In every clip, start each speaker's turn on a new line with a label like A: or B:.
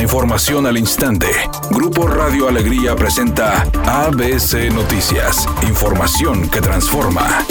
A: Información al instante. Grupo Radio Alegría presenta ABC Noticias. Información que transforma.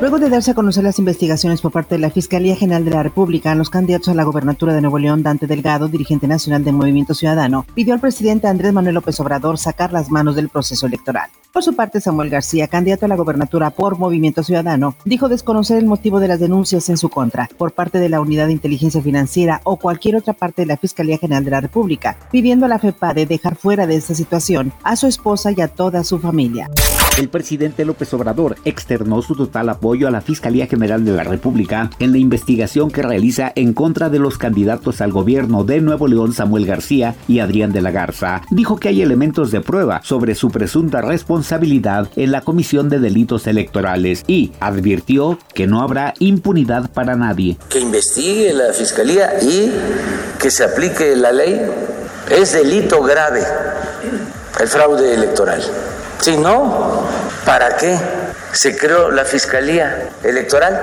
B: Luego de darse a conocer las investigaciones por parte de la Fiscalía General de la República, los candidatos a la gobernatura de Nuevo León, Dante Delgado, dirigente nacional del Movimiento Ciudadano, pidió al presidente Andrés Manuel López Obrador sacar las manos del proceso electoral. Por su parte, Samuel García, candidato a la gobernatura por Movimiento Ciudadano, dijo desconocer el motivo de las denuncias en su contra por parte de la Unidad de Inteligencia Financiera o cualquier otra parte de la Fiscalía General de la República, pidiendo a la FEPADE dejar fuera de esta situación a su esposa y a toda su familia.
C: El presidente López Obrador externó su total apoyo a la Fiscalía General de la República en la investigación que realiza en contra de los candidatos al gobierno de Nuevo León Samuel García y Adrián de la Garza. Dijo que hay elementos de prueba sobre su presunta responsabilidad en la comisión de delitos electorales y advirtió que no habrá impunidad para nadie.
D: Que investigue la Fiscalía y que se aplique la ley. Es delito grave el fraude electoral. Si no, ¿para qué se creó la Fiscalía Electoral?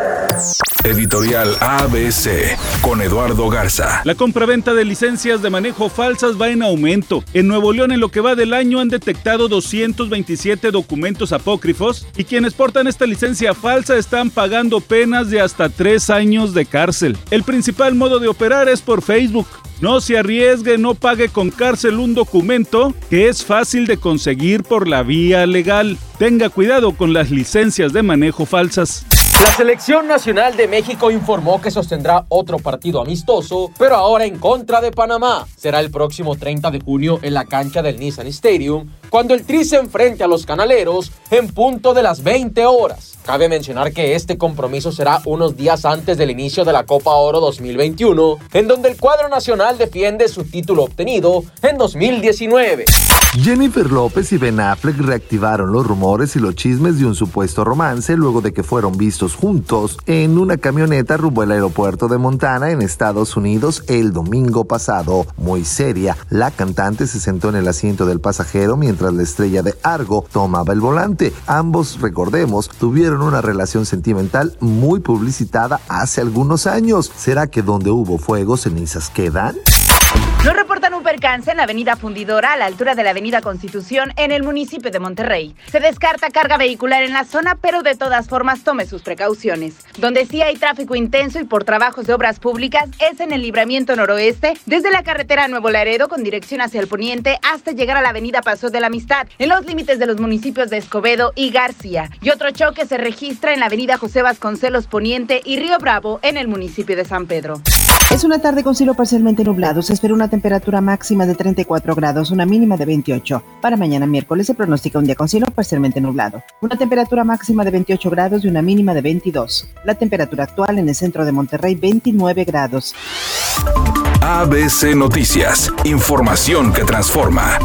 A: Editorial ABC con Eduardo Garza.
E: La compraventa de licencias de manejo falsas va en aumento. En Nuevo León en lo que va del año han detectado 227 documentos apócrifos y quienes portan esta licencia falsa están pagando penas de hasta tres años de cárcel. El principal modo de operar es por Facebook. No se arriesgue, no pague con cárcel un documento que es fácil de conseguir por la vía legal. Tenga cuidado con las licencias de manejo falsas.
F: La selección nacional de México informó que sostendrá otro partido amistoso, pero ahora en contra de Panamá. Será el próximo 30 de junio en la cancha del Nissan Stadium, cuando el Tri se enfrente a los canaleros en punto de las 20 horas. Cabe mencionar que este compromiso será unos días antes del inicio de la Copa Oro 2021, en donde el cuadro nacional defiende su título obtenido en 2019.
G: Jennifer López y Ben Affleck reactivaron los rumores y los chismes de un supuesto romance luego de que fueron vistos juntos en una camioneta rumbo al aeropuerto de Montana en Estados Unidos el domingo pasado. Muy seria, la cantante se sentó en el asiento del pasajero mientras la estrella de Argo tomaba el volante. Ambos, recordemos, tuvieron una relación sentimental muy publicitada hace algunos años. ¿Será que donde hubo fuego cenizas quedan?
H: Percance en la avenida Fundidora a la altura de la avenida Constitución en el municipio de Monterrey. Se descarta carga vehicular en la zona, pero de todas formas tome sus precauciones. Donde sí hay tráfico intenso y por trabajos de obras públicas es en el libramiento noroeste, desde la carretera Nuevo Laredo con dirección hacia el poniente hasta llegar a la avenida Paso de la Amistad, en los límites de los municipios de Escobedo y García. Y otro choque se registra en la avenida José Vasconcelos Poniente y Río Bravo en el municipio de San Pedro.
B: Es una tarde con cielo parcialmente nublado. Se espera una temperatura máxima de 34 grados, una mínima de 28. Para mañana miércoles se pronostica un día con cielo parcialmente nublado. Una temperatura máxima de 28 grados y una mínima de 22. La temperatura actual en el centro de Monterrey 29 grados.
A: ABC Noticias. Información que transforma.